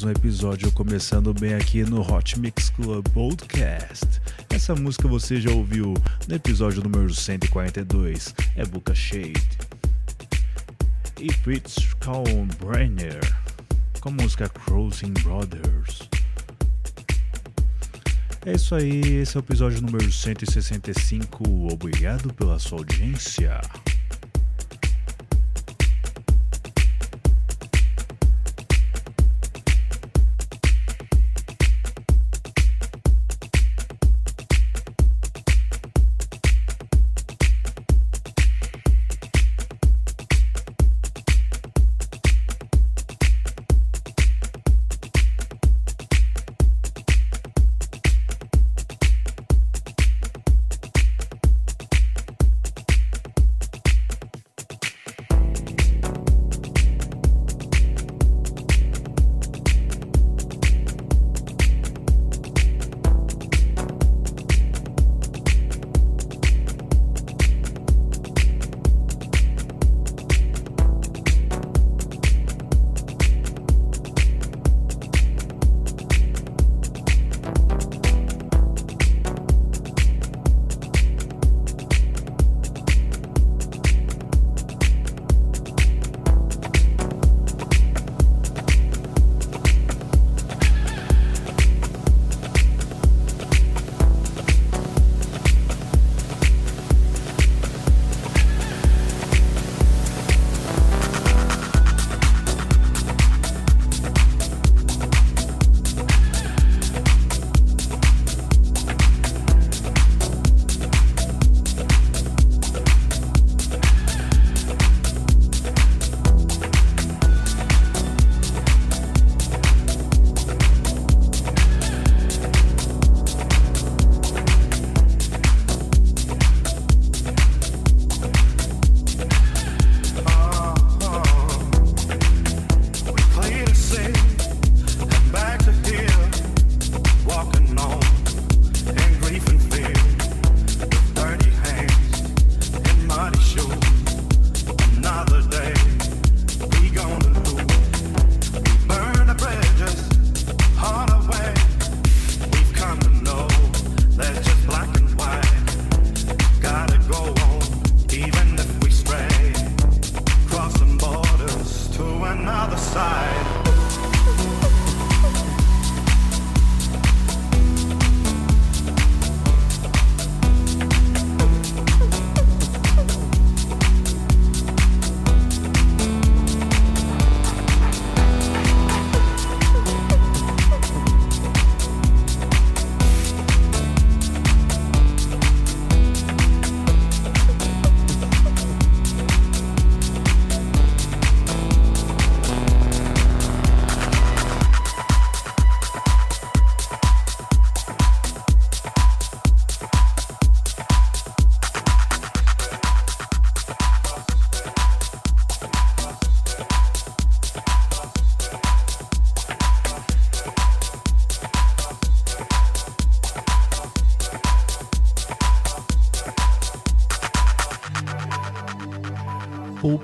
mais um episódio começando bem aqui no Hot Mix Club Podcast. Essa música você já ouviu no episódio número 142, é Boca Shade. E Fritz Kalmbrenner com a música Crossing Brothers. É isso aí, esse é o episódio número 165. Obrigado pela sua audiência.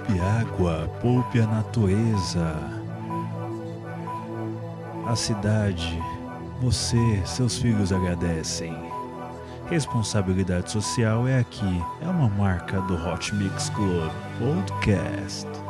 Poupe água, poupe a natureza. A cidade, você, seus filhos agradecem. Responsabilidade social é aqui, é uma marca do Hot Mix Club Podcast.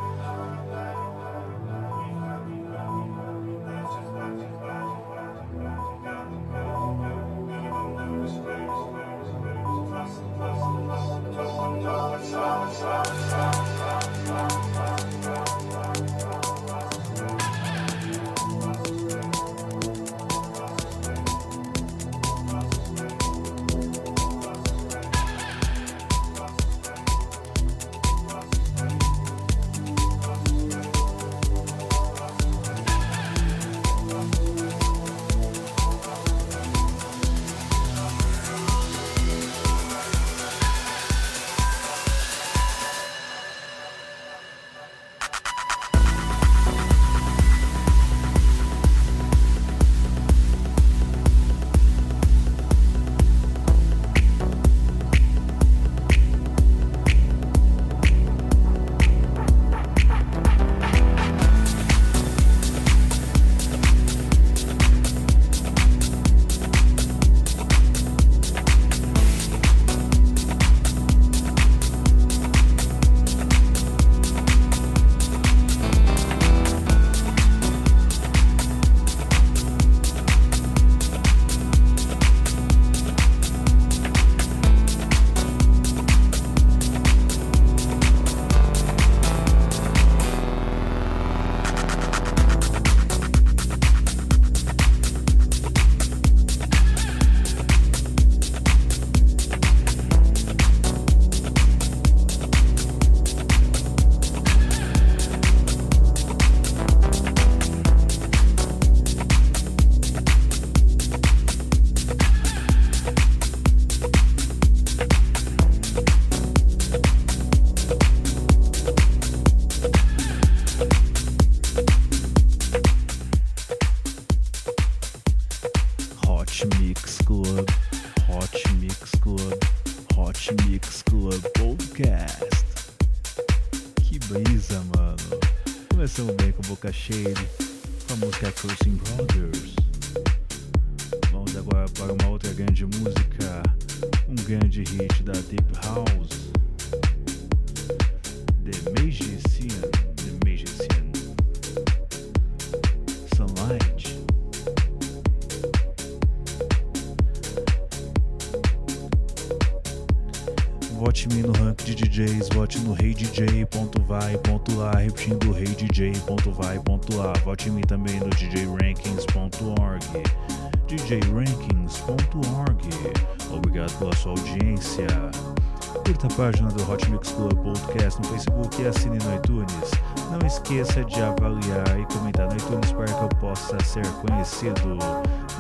Curta a página do Hot Mix Club Podcast no Facebook e assine no iTunes. Não esqueça de avaliar e comentar no iTunes para que eu possa ser conhecido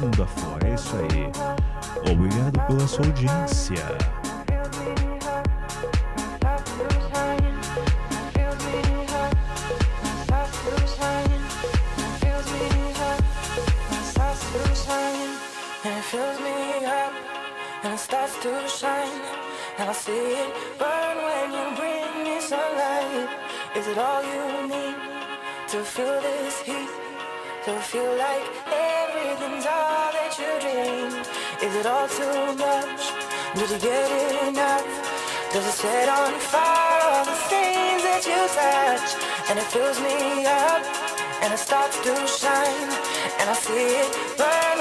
mundo afora. É isso aí. Obrigado pela sua audiência. Shine I see it burn when you bring me sunlight Is it all you need to feel this heat? To feel like everything's all that you dreamed Is it all too much? Did you get enough? Does it set on fire all the things that you touch? And it fills me up and it starts to shine And I see it burn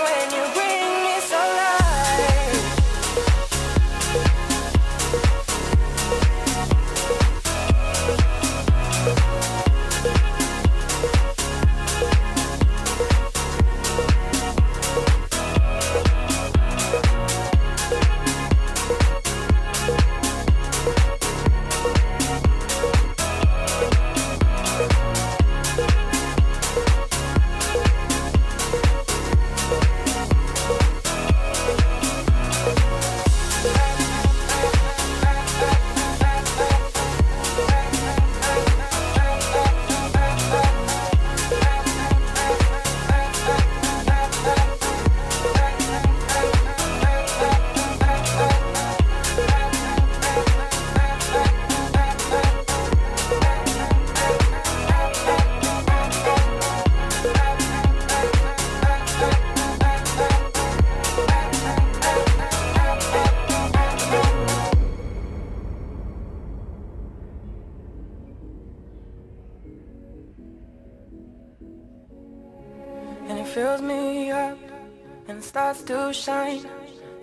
starts to shine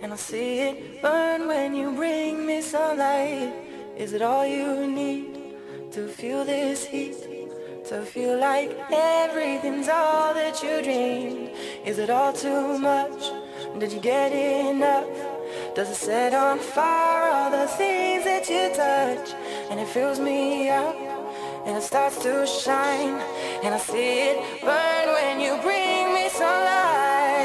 and I see it burn when you bring me sunlight. Is it all you need to feel this heat to feel like everything's all that you dreamed? Is it all too much? Did you get enough? Does it set on fire all the things that you touch? And it fills me up and it starts to shine and I see it burn when you sunlight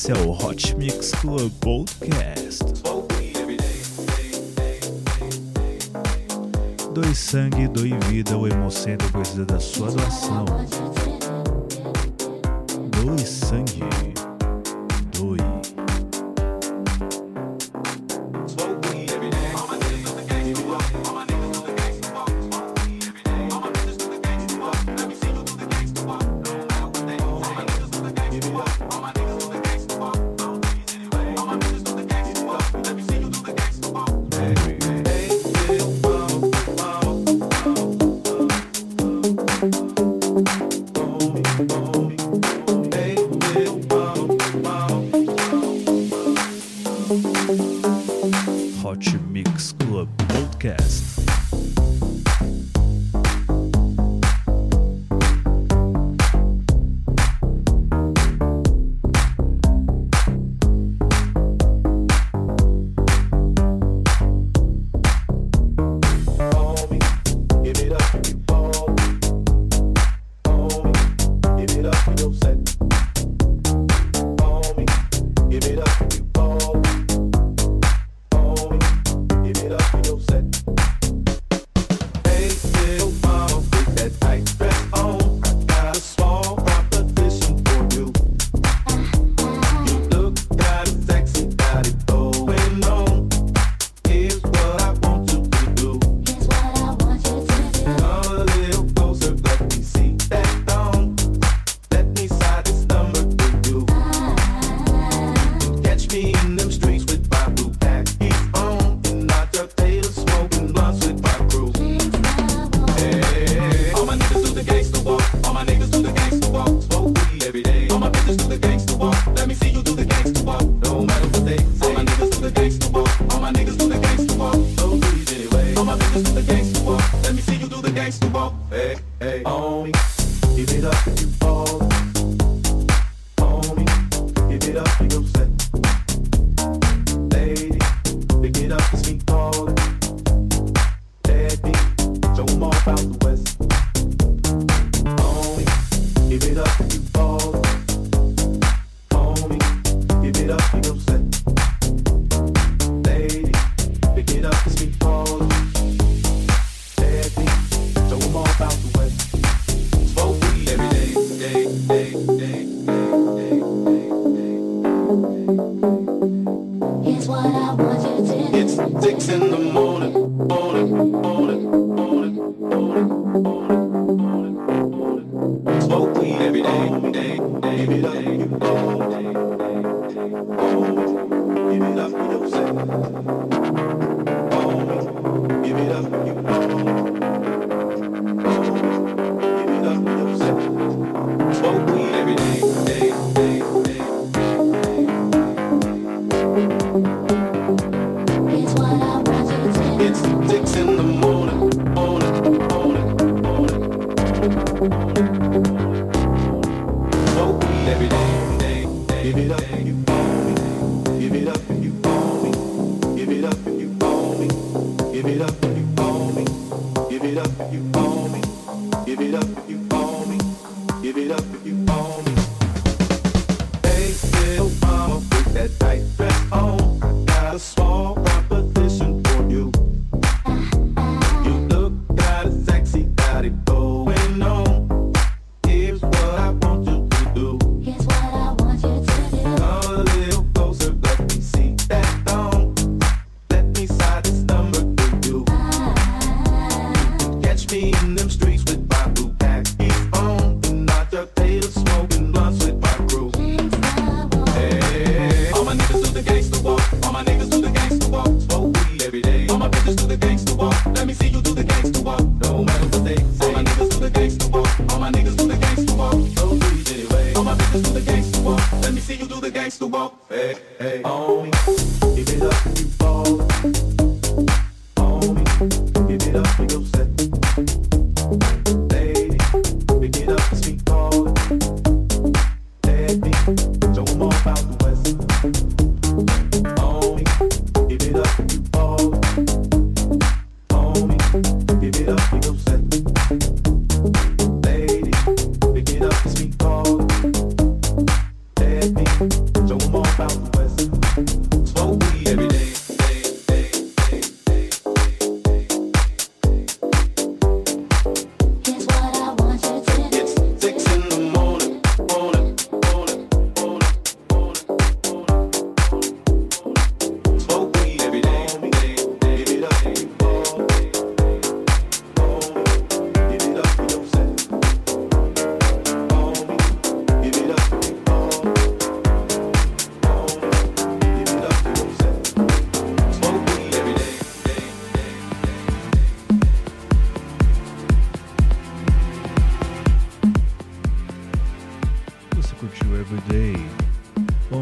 Esse é o Hot Mix Club Podcast. Doe sangue, doe vida, o emocendo precisa da sua doação.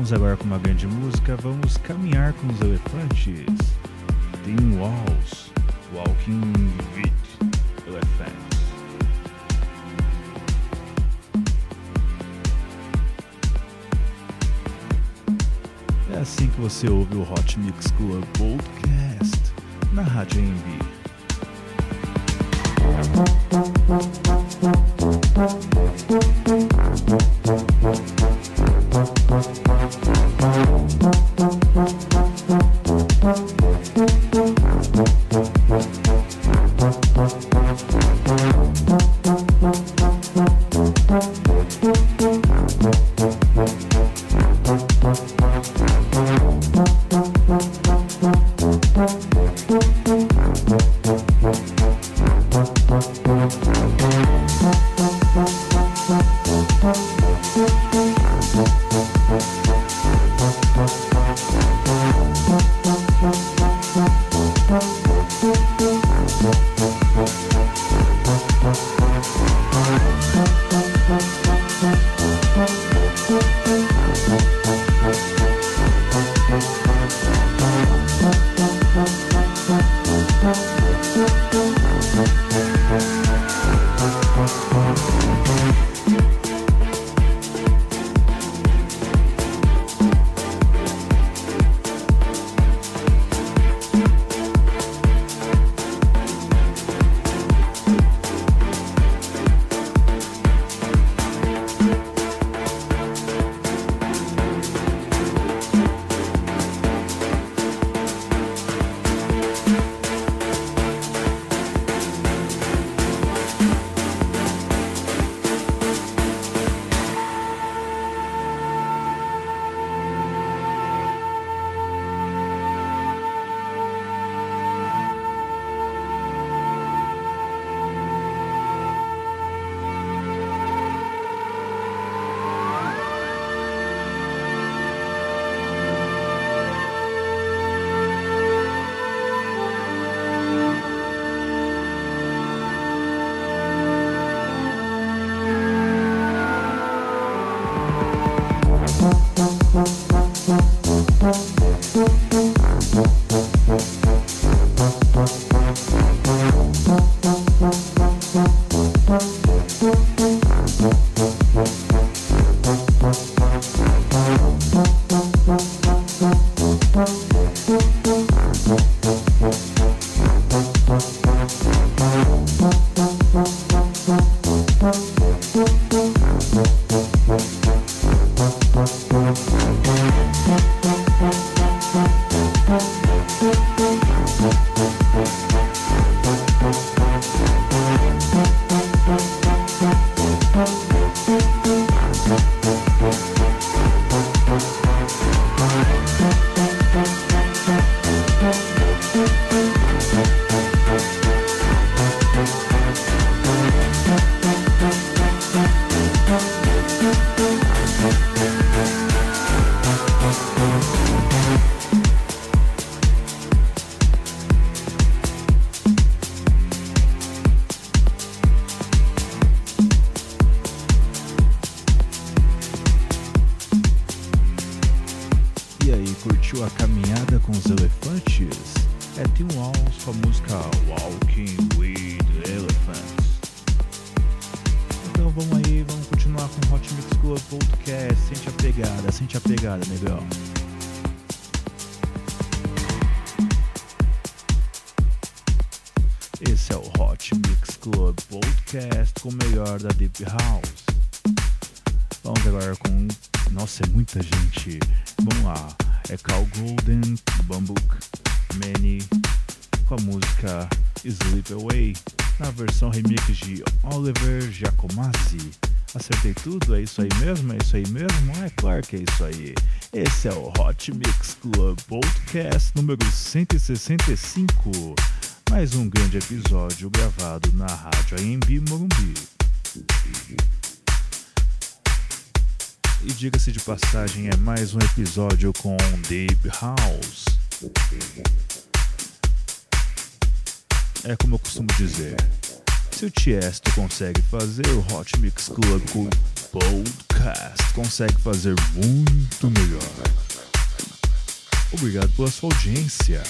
Vamos agora com uma grande música, vamos caminhar com os elefantes. Tem Walls, Walking with Elephants. É assim que você ouve o Hot Mix Club Podcast na Rádio AMB. Curtiu a caminhada com os elefantes? É Tim Walls com a música Walking with Elephants. Então vamos aí, vamos continuar com o Hot Mix Club Podcast. Sente a pegada, sente a pegada, negão. Esse é o Hot Mix Club Podcast com o melhor da Deep House. Vamos agora com. Nossa, é muita gente. Vamos lá. É Carl Golden, Bambuk, Manny, com a música Sleep Away, na versão remix de Oliver Giacomazzi. Acertei tudo? É isso aí mesmo? É isso aí mesmo? É claro que é isso aí. Esse é o Hot Mix Club Podcast número 165. Mais um grande episódio gravado na Rádio AMB Morumbi. E diga-se de passagem, é mais um episódio com Deep House. É como eu costumo dizer, se o Tiesto consegue fazer o Hot Mix Club com Podcast consegue fazer muito melhor. Obrigado pela sua audiência.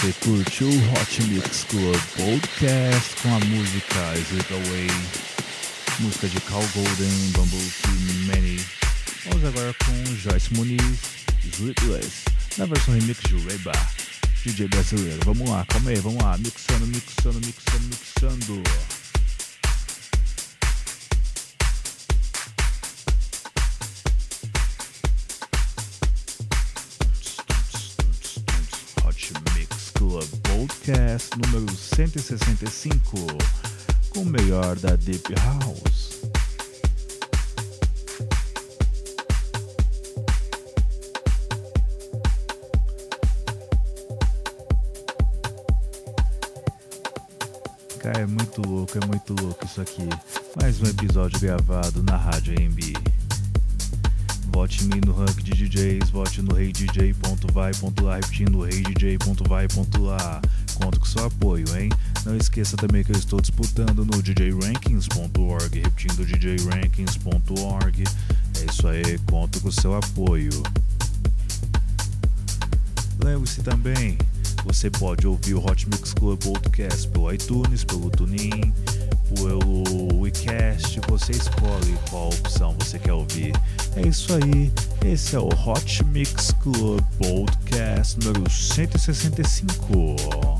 Você curtiu o Hot Mix Club Podcast com a música Slip Away, música de Cal Golden, Bumblebee Manny. Vamos agora com Joyce Muniz, Sleepless, na versão remix de Reba, DJ brasileiro. Vamos lá, calma aí, vamos lá, mixando, mixando, mixando, mixando. Podcast número 165, com o melhor da Deep House. Cara, é muito louco, é muito louco isso aqui. Mais um episódio gravado na Rádio AMB. Vote em mim no ranking de DJs, vote no reidj.vai.lá, repetindo reidj.vai.lá. Conto com seu apoio, hein? Não esqueça também que eu estou disputando no djrankings.org, repetindo djrankings.org. É isso aí, conto com seu apoio. Lembre-se também, você pode ouvir o Hot Mix Club Podcast pelo iTunes, pelo TuneIn, pelo WeCast, você escolhe qual opção você quer ouvir. É isso aí, esse é o Hot Mix Club Podcast número 165.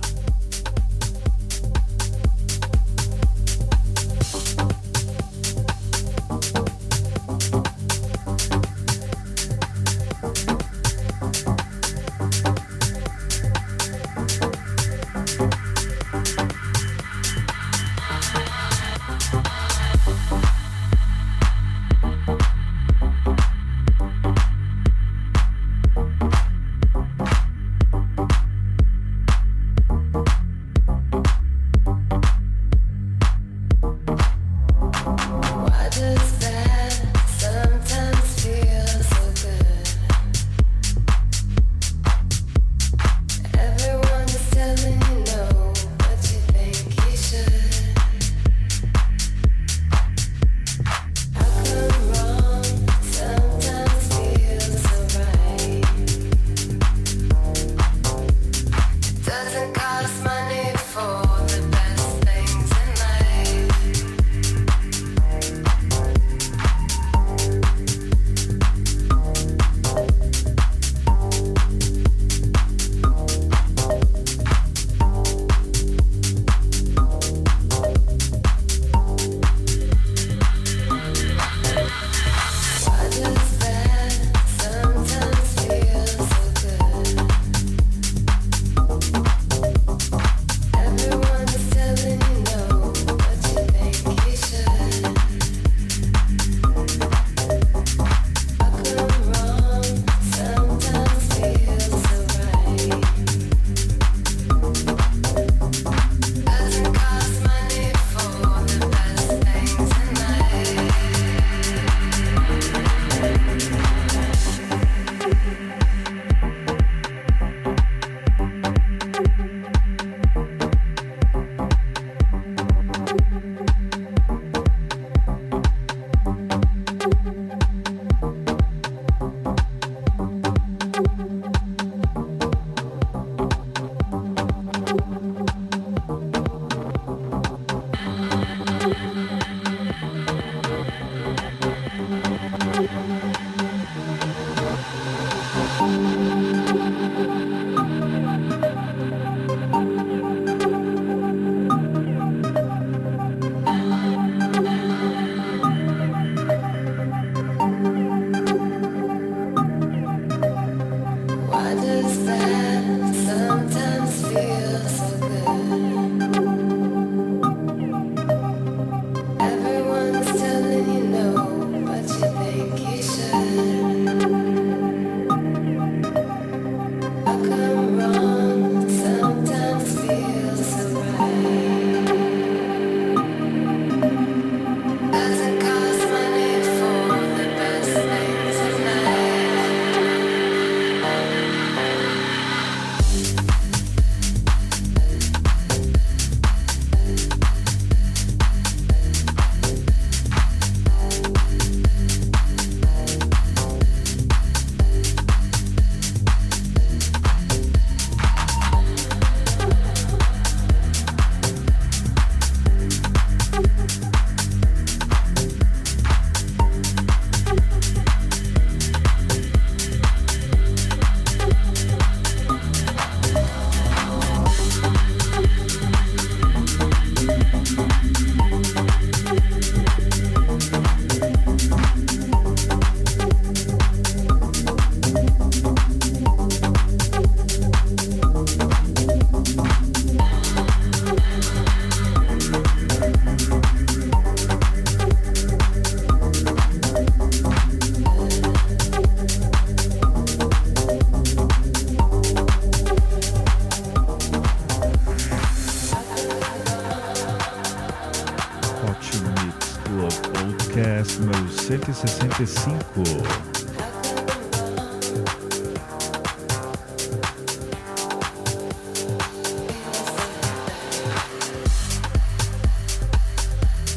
165.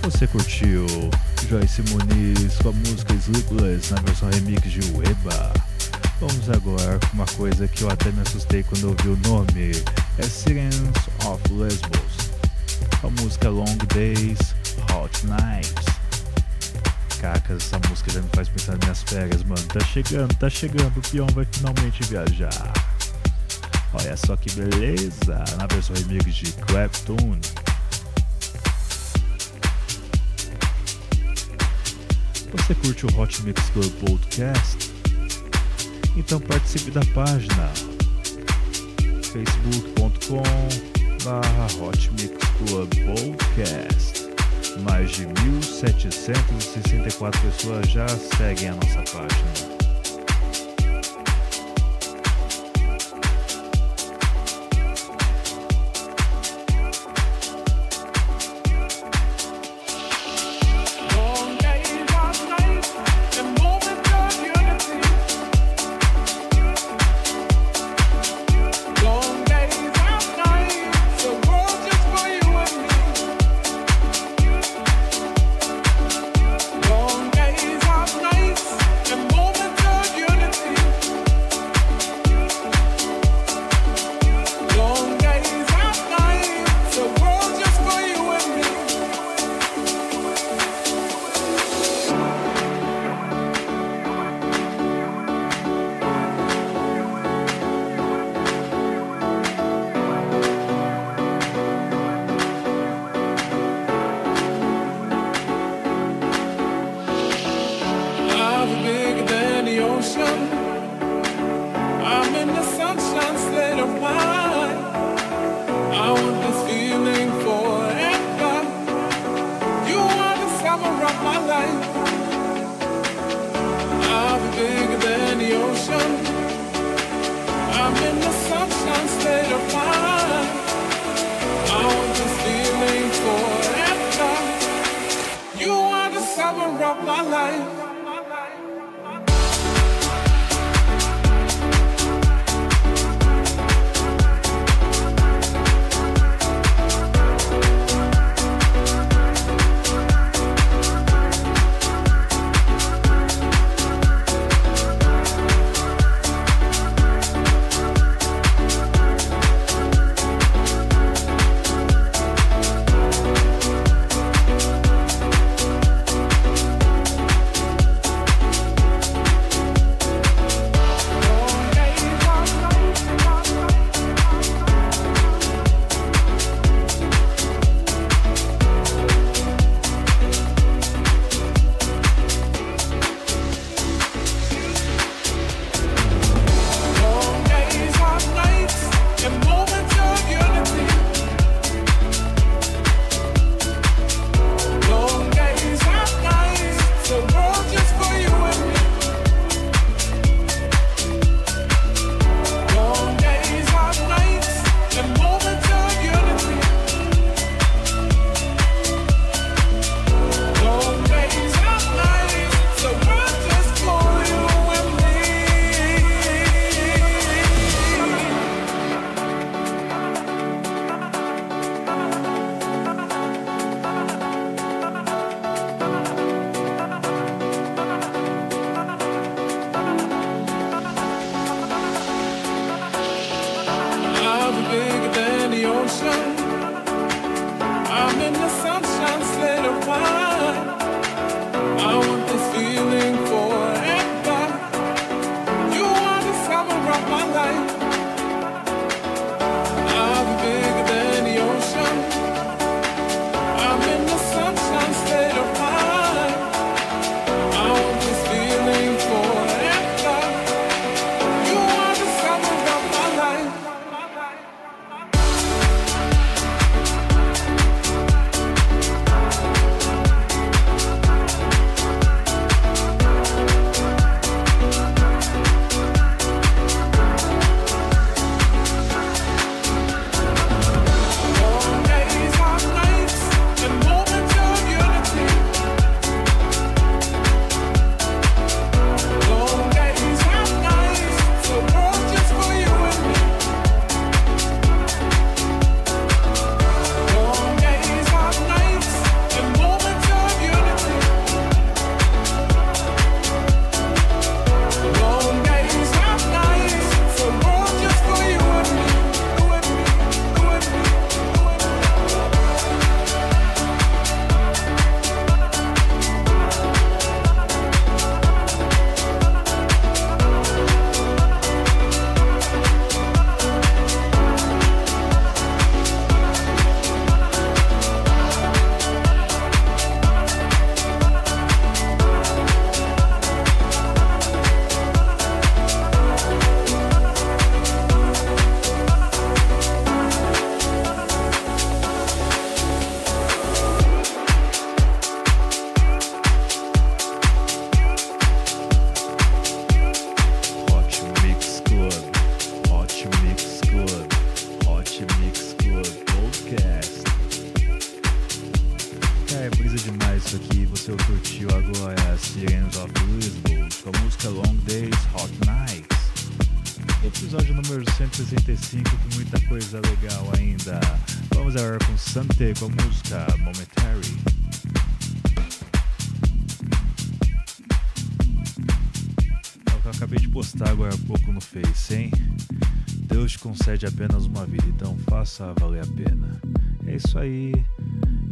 Você curtiu Joyce Muniz com a música Sleepless na versão remix de Weba? Vamos agora com uma coisa que eu até me assustei quando ouvi o nome. É Sirens of Lesbos. A música Long Days, Hot Nights. Cacas, essa música já me faz pensar nas minhas férias, mano. Tá chegando, tá chegando, o peão vai finalmente viajar. Olha só que beleza, na versão remix de Clapton. Você curte o Hot Mix Club Podcast? Então participe da página facebook.com barra Hot Mix Club Podcast. Mais de 1.764 pessoas já seguem a nossa página. A música Momentary. É o que eu acabei de postar agora há pouco no Face, hein? Deus te concede apenas uma vida, então faça valer a pena. É isso aí.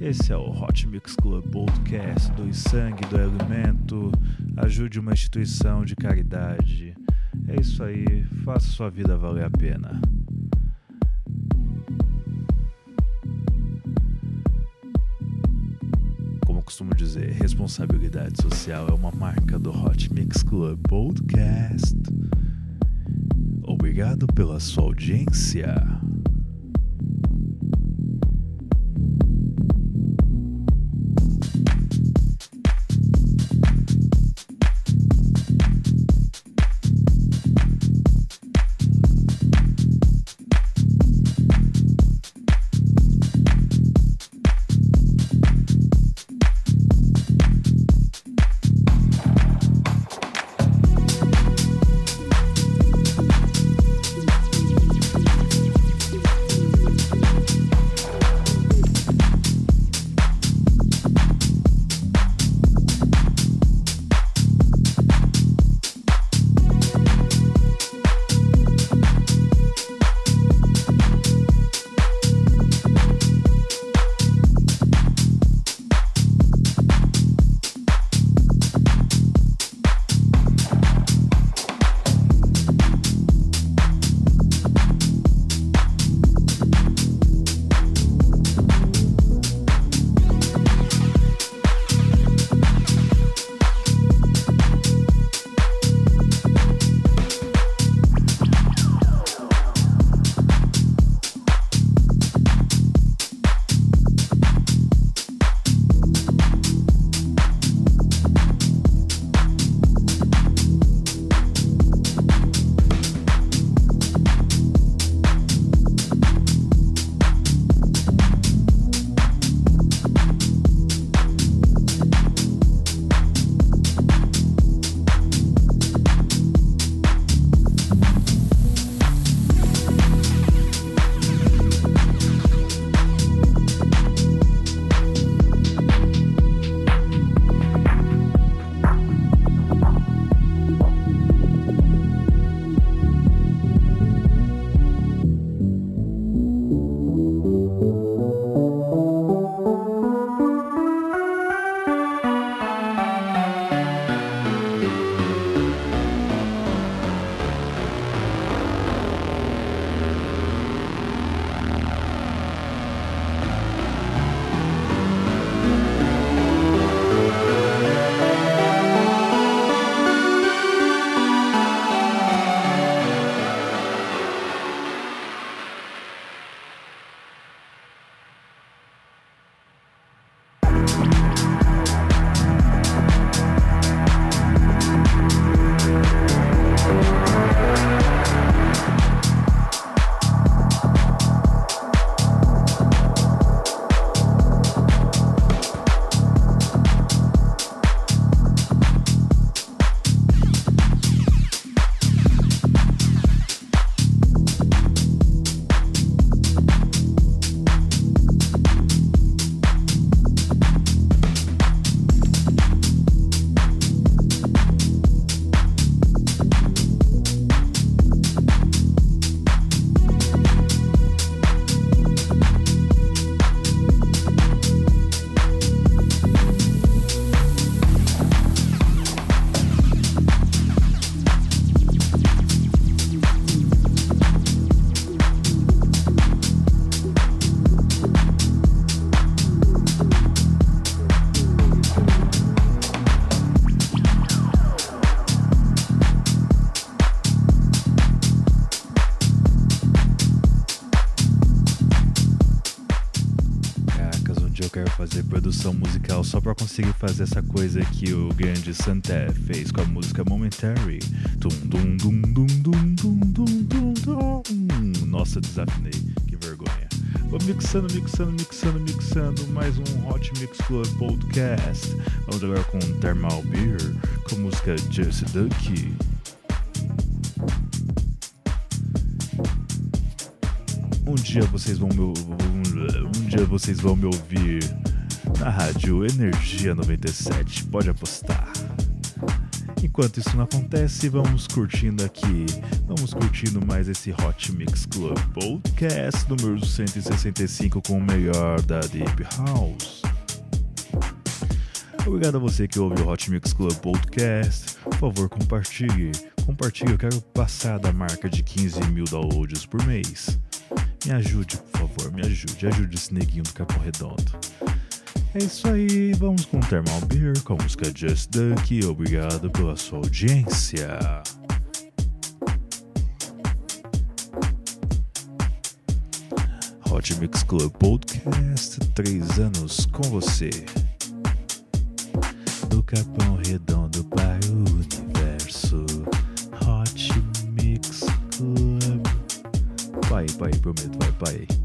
Esse é o Hot Mix Club Podcast do sangue, do alimento. Ajude uma instituição de caridade. É isso aí. Faça sua vida valer a pena. Responsabilidade social é uma marca do Hot Mix Club Podcast. Obrigado pela sua audiência. Conseguir fazer essa coisa que o grande Santé fez com a música Momentary. Dum, dum, dum, dum, dum, dum, dum, dum. Nossa, desafinei, que vergonha. Vou mixando, mixando, mixando, mixando. Mais um Hot Mix Club Podcast. Vamos agora com Thermal Beer, com a música Just Ducky. Um dia vocês vão me, um dia vocês vão me ouvir na rádio Energia 97, pode apostar. Enquanto isso não acontece, vamos curtindo aqui, vamos curtindo mais esse Hot Mix Club Podcast número 165 com o melhor da Deep House. Obrigado a você que ouve o Hot Mix Club Podcast. Por favor, compartilhe. Compartilhe, eu quero passar da marca de 15 mil downloads por mês. Me ajude, por favor, me ajude. Ajude esse neguinho do Capão Redondo. É isso aí, vamos com Thermal Beer com a música Just Dunk. Obrigado pela sua audiência. Hot Mix Club Podcast, três anos com você. Do Capão Redondo para o universo. Hot Mix Club. Vai, vai, prometo, vai, vai.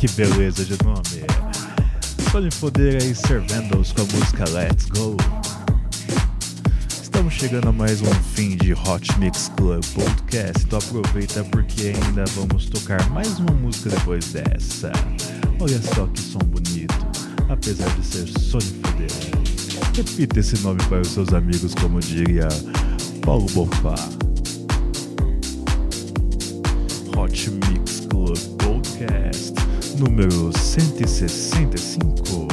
Que beleza, de nome. Sony Fodera e Servandos com a música Let's Go. Chegando a mais um fim de Hot Mix Club Podcast, então aproveita porque ainda vamos tocar mais uma música depois dessa. Olha só que som bonito, apesar de ser Sony Fodera. Repita esse nome para os seus amigos, como diria Paulo Bofá. Hot Mix Club Podcast número 165,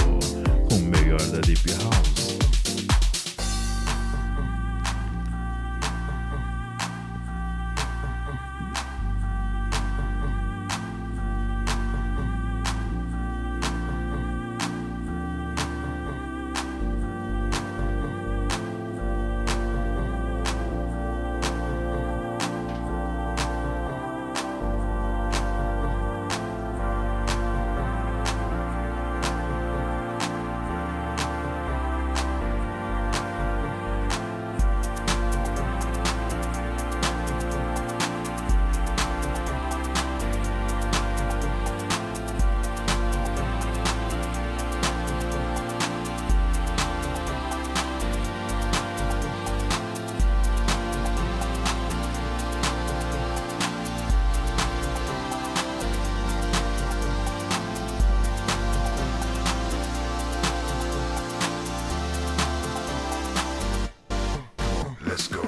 Let's go.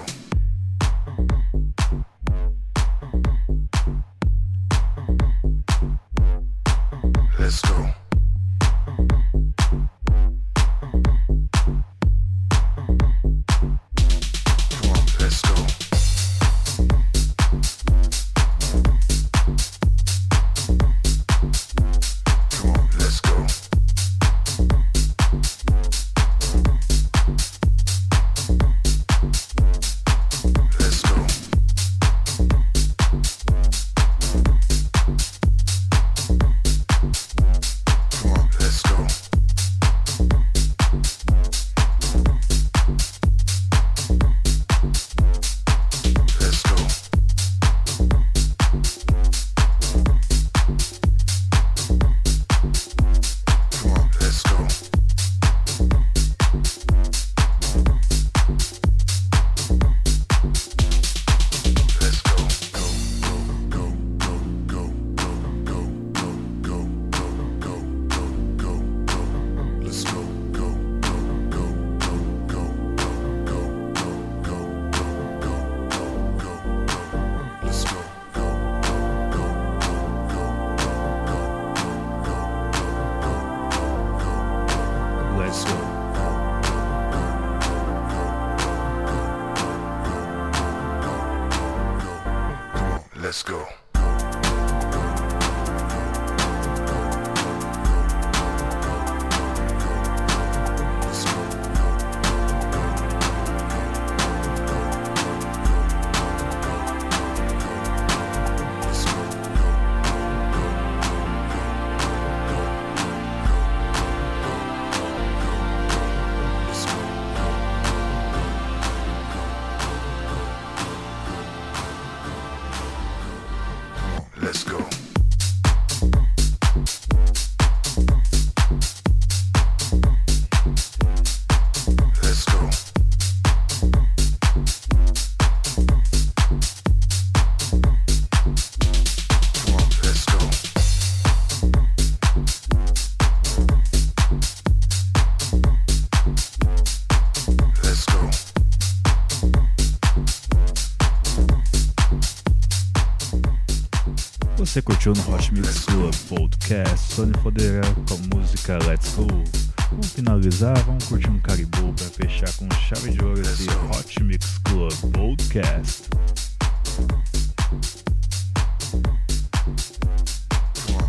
Finalizar, vamos curtir um caribou para fechar com chave de ouro esse Hot Mix Club Podcast.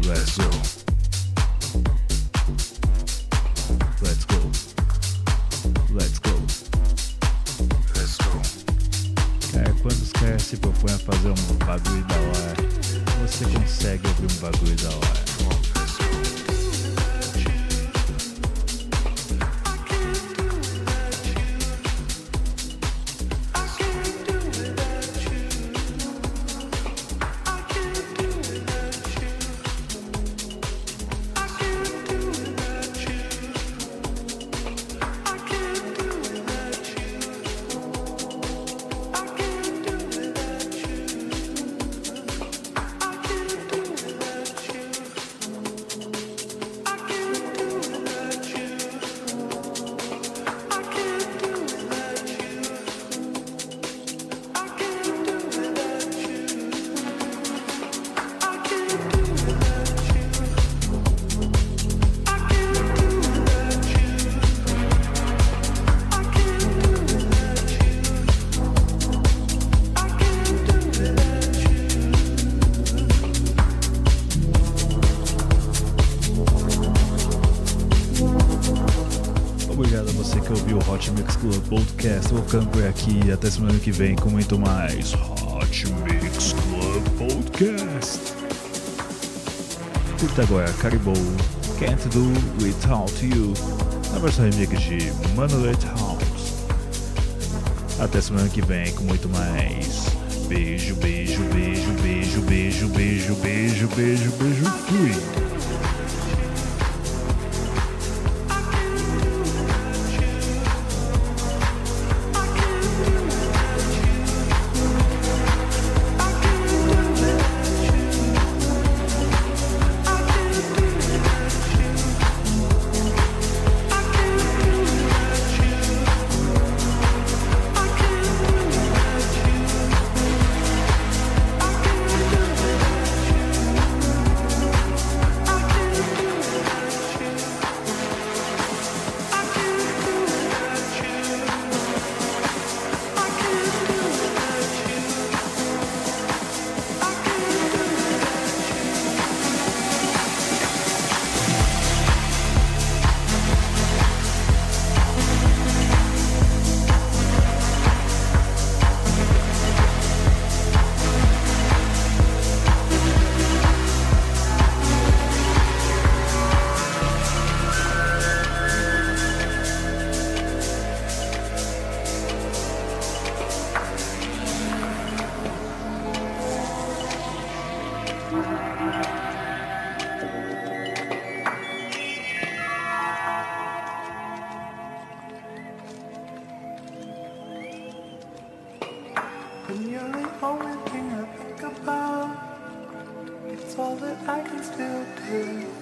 Let's go. Let's go. Let's go. Let's go. Cara, quando os caras se propõem a fazer um bagulho da hora, você consegue ouvir um bagulho Club Podcast. Vou ficando por aqui e até semana que vem com muito mais Hot Mix Club Podcast. Curta agora Caribou Can't Do Without You na versão remix de Manuel House. Até semana que vem com muito mais. Beijo, beijo, beijo, beijo, beijo, beijo, beijo, beijo, beijo. Fui. Only thing I think about. It's all that I can still do.